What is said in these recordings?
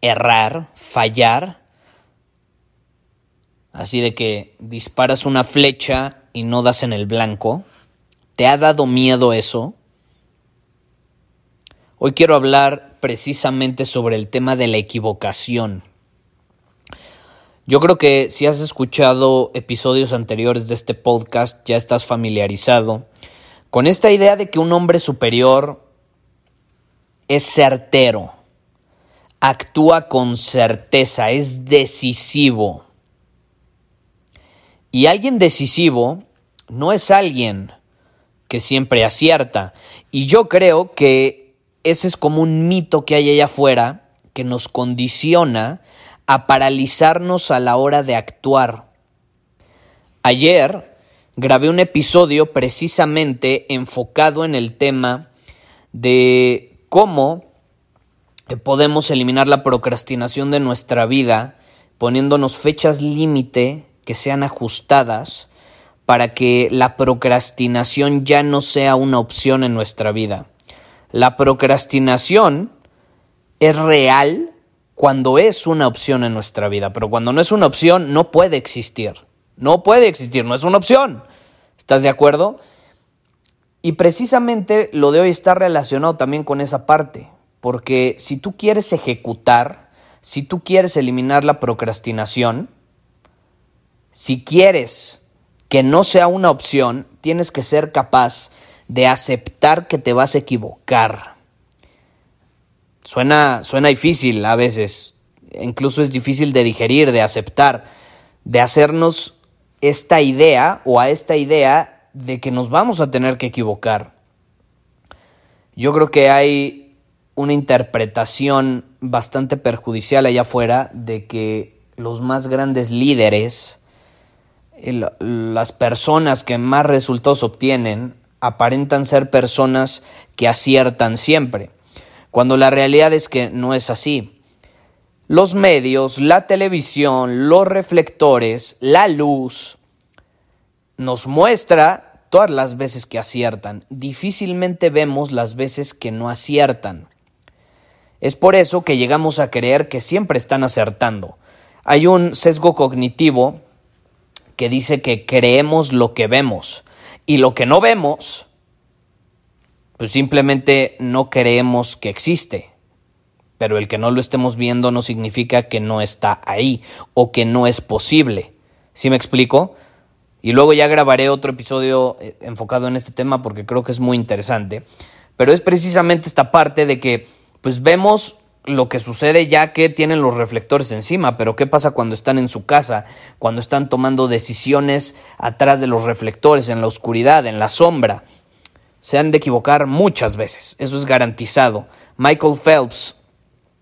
Errar, fallar. Así de que disparas una flecha y no das en el blanco. ¿Te ha dado miedo eso? Hoy quiero hablar precisamente sobre el tema de la equivocación. Yo creo que si has escuchado episodios anteriores de este podcast ya estás familiarizado con esta idea de que un hombre superior es certero, actúa con certeza, es decisivo. Y alguien decisivo no es alguien que siempre acierta. Y yo creo que ese es como un mito que hay allá afuera que nos condiciona a paralizarnos a la hora de actuar. Ayer grabé un episodio precisamente enfocado en el tema de cómo podemos eliminar la procrastinación de nuestra vida poniéndonos fechas límite que sean ajustadas para que la procrastinación ya no sea una opción en nuestra vida. La procrastinación es real cuando es una opción en nuestra vida, pero cuando no es una opción no puede existir. No puede existir, no es una opción. ¿Estás de acuerdo? Y precisamente lo de hoy está relacionado también con esa parte. Porque si tú quieres ejecutar, si tú quieres eliminar la procrastinación, si quieres que no sea una opción, tienes que ser capaz de aceptar que te vas a equivocar. Suena, suena difícil a veces, incluso es difícil de digerir, de aceptar, de hacernos esta idea o a esta idea de que nos vamos a tener que equivocar. Yo creo que hay una interpretación bastante perjudicial allá afuera de que los más grandes líderes, las personas que más resultados obtienen, aparentan ser personas que aciertan siempre, cuando la realidad es que no es así. Los medios, la televisión, los reflectores, la luz, nos muestra todas las veces que aciertan. Difícilmente vemos las veces que no aciertan. Es por eso que llegamos a creer que siempre están acertando. Hay un sesgo cognitivo que dice que creemos lo que vemos y lo que no vemos, pues simplemente no creemos que existe. Pero el que no lo estemos viendo no significa que no está ahí o que no es posible. ¿Sí me explico? Y luego ya grabaré otro episodio eh, enfocado en este tema porque creo que es muy interesante. Pero es precisamente esta parte de que pues vemos lo que sucede ya que tienen los reflectores encima, pero ¿qué pasa cuando están en su casa, cuando están tomando decisiones atrás de los reflectores, en la oscuridad, en la sombra? Se han de equivocar muchas veces, eso es garantizado. Michael Phelps,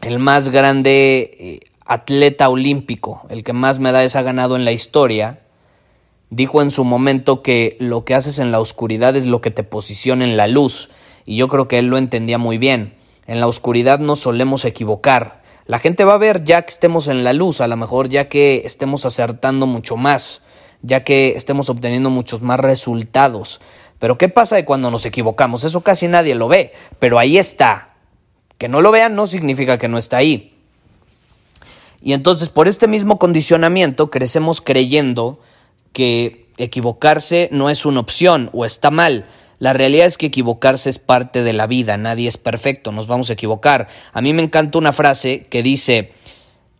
el más grande eh, atleta olímpico, el que más medallas ha ganado en la historia, dijo en su momento que lo que haces en la oscuridad es lo que te posiciona en la luz, y yo creo que él lo entendía muy bien. En la oscuridad nos solemos equivocar. La gente va a ver ya que estemos en la luz, a lo mejor ya que estemos acertando mucho más, ya que estemos obteniendo muchos más resultados. Pero ¿qué pasa de cuando nos equivocamos? Eso casi nadie lo ve, pero ahí está. Que no lo vean no significa que no está ahí. Y entonces por este mismo condicionamiento crecemos creyendo que equivocarse no es una opción o está mal, La realidad es que equivocarse es parte de la vida, nadie es perfecto, nos vamos a equivocar. A mí me encanta una frase que dice,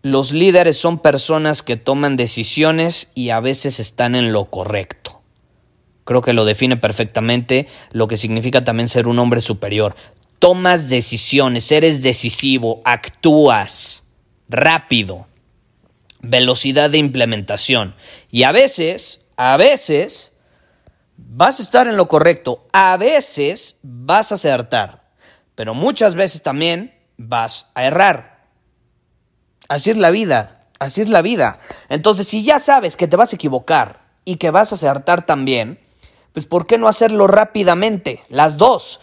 los líderes son personas que toman decisiones y a veces están en lo correcto. Creo que lo define perfectamente lo que significa también ser un hombre superior. Tomas decisiones, eres decisivo, actúas rápido, velocidad de implementación. Y a veces, a veces, vas a estar en lo correcto, a veces vas a acertar, pero muchas veces también vas a errar. Así es la vida, así es la vida. Entonces, si ya sabes que te vas a equivocar y que vas a acertar también, pues ¿por qué no hacerlo rápidamente? Las dos.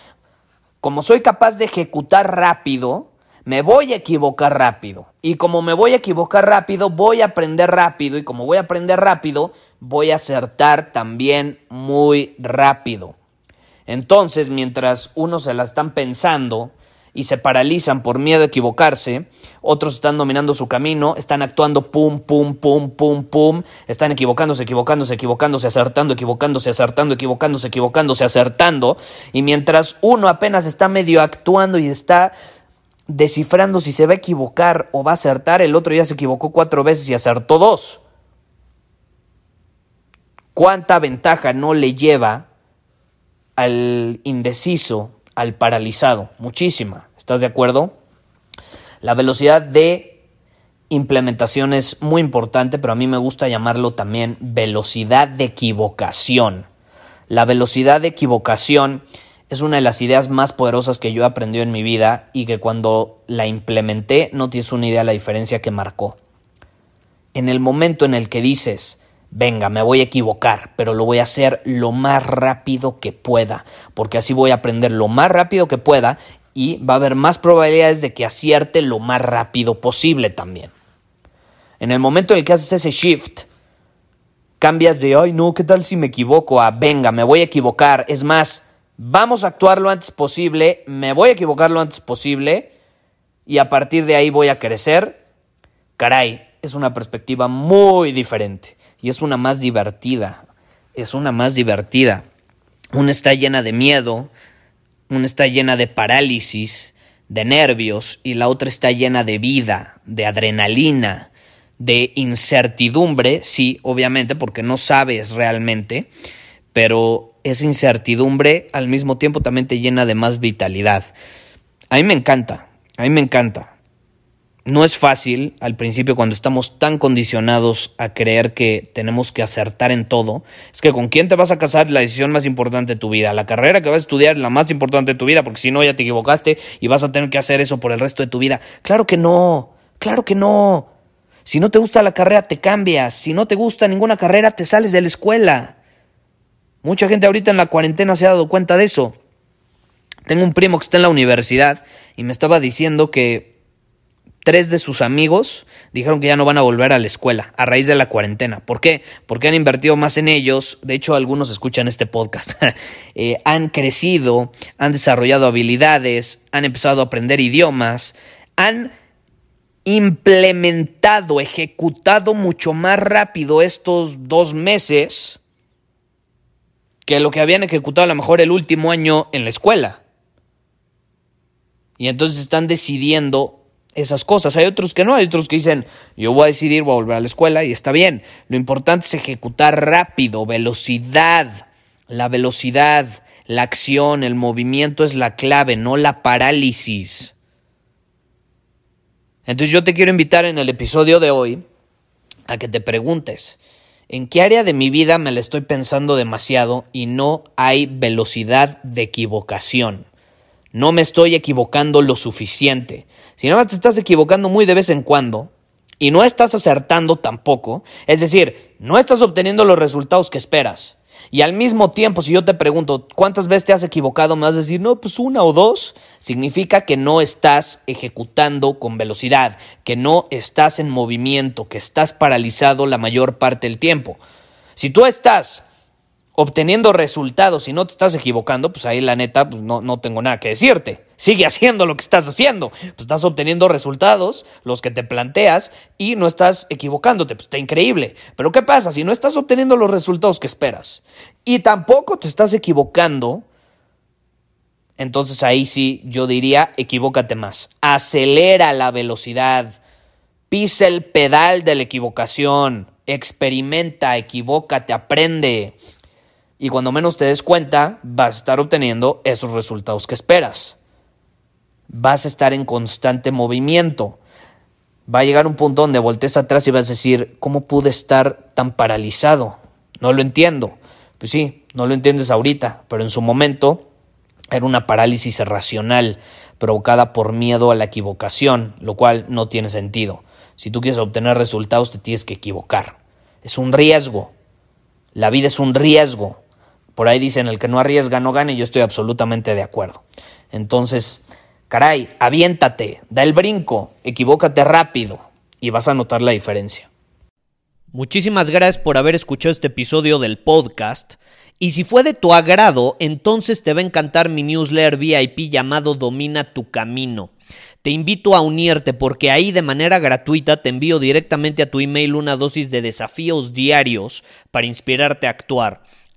Como soy capaz de ejecutar rápido, me voy a equivocar rápido. Y como me voy a equivocar rápido, voy a aprender rápido. Y como voy a aprender rápido, voy a acertar también muy rápido. Entonces, mientras uno se la están pensando, y se paralizan por miedo a equivocarse, otros están dominando su camino, están actuando pum, pum, pum, pum, pum, están equivocándose, equivocándose, equivocándose, acertando, equivocándose, acertando, equivocándose, equivocándose, acertando, y mientras uno apenas está medio actuando y está descifrando si se va a equivocar o va a acertar, el otro ya se equivocó cuatro veces y acertó dos. ¿Cuánta ventaja no le lleva al indeciso al paralizado, muchísima. ¿Estás de acuerdo? La velocidad de implementación es muy importante, pero a mí me gusta llamarlo también velocidad de equivocación. La velocidad de equivocación es una de las ideas más poderosas que yo he aprendido en mi vida y que cuando la implementé no tienes una idea de la diferencia que marcó. En el momento en el que dices, venga, me voy a equivocar, pero lo voy a hacer lo más rápido que pueda, porque así voy a aprender lo más rápido que pueda y va a haber más probabilidades de que acierte lo más rápido posible también. En el momento en el que haces ese shift, cambias de, ay no, ¿qué tal si me equivoco? a, venga, me voy a equivocar. Es más, vamos a actuar lo antes posible, me voy a equivocar lo antes posible y a partir de ahí voy a crecer. Caray, es una perspectiva muy diferente y es una más divertida. Es una más divertida. Una está llena de miedo, una está llena de parálisis, de nervios y la otra está llena de vida, de adrenalina, de incertidumbre, sí, obviamente, porque no sabes realmente, pero esa incertidumbre al mismo tiempo también te llena de más vitalidad. A mí me encanta, a mí me encanta no es fácil al principio cuando estamos tan condicionados a creer que tenemos que acertar en todo. Es que con quién te vas a casar la decisión más importante de tu vida. La carrera que vas a estudiar es la más importante de tu vida porque si no ya te equivocaste y vas a tener que hacer eso por el resto de tu vida. Claro que no, claro que no. Si no te gusta la carrera te cambias. Si no te gusta ninguna carrera te sales de la escuela. Mucha gente ahorita en la cuarentena se ha dado cuenta de eso. Tengo un primo que está en la universidad y me estaba diciendo que tres de sus amigos dijeron que ya no van a volver a la escuela a raíz de la cuarentena. ¿Por qué? Porque han invertido más en ellos. De hecho, algunos escuchan este podcast. Eh, han crecido, han desarrollado habilidades, han empezado a aprender idiomas, han implementado, ejecutado mucho más rápido estos dos meses que lo que habían ejecutado a lo mejor el último año en la escuela. Y entonces están decidiendo esas cosas. Hay otros que no, hay otros que dicen, yo voy a decidir, voy a volver a la escuela y está bien. Lo importante es ejecutar rápido, velocidad. La velocidad, la acción, el movimiento es la clave, no la parálisis. Entonces yo te quiero invitar en el episodio de hoy a que te preguntes, ¿en qué área de mi vida me la estoy pensando demasiado y no hay velocidad de equivocación? No me estoy equivocando lo suficiente. Si no te estás equivocando muy de vez en cuando y no estás acertando tampoco, es decir, no estás obteniendo los resultados que esperas. Y al mismo tiempo, si yo te pregunto cuántas veces te has equivocado, me vas a decir, no, pues una o dos, significa que no estás ejecutando con velocidad, que no estás en movimiento, que estás paralizado la mayor parte del tiempo. Si tú estás obteniendo resultados y no te estás equivocando, pues ahí la neta, pues no, no tengo nada que decirte. Sigue haciendo lo que estás haciendo. Pues estás obteniendo resultados, los que te planteas, y no estás equivocándote. Pues está increíble. Pero ¿qué pasa si no estás obteniendo los resultados que esperas? Y tampoco te estás equivocando entonces ahí sí yo diría equivócate más. Acelera la velocidad. Pisa el pedal de la equivocación. Experimenta, equivócate, aprende. Y cuando menos te des cuenta, vas a estar obteniendo esos resultados que esperas. Vas a estar en constante movimiento. Va a llegar un punto donde voltees atrás y vas a decir, ¿cómo pude estar tan paralizado? No lo entiendo. Pues sí, no lo entiendes ahorita, pero en su momento era una parálisis racional provocada por miedo a la equivocación, lo cual no tiene sentido. Si tú quieres obtener resultados te tienes que equivocar. Es un riesgo. La vida es un riesgo. Por ahí dicen, el que no arriesga no gana y yo estoy absolutamente de acuerdo. Entonces, caray, aviéntate, da el brinco, equivócate rápido y vas a notar la diferencia. Muchísimas gracias por haber escuchado este episodio del podcast. Y si fue de tu agrado, entonces te va a encantar mi newsletter VIP llamado Domina tu Camino. Te invito a unirte porque ahí de manera gratuita te envío directamente a tu email una dosis de desafíos diarios para inspirarte a actuar.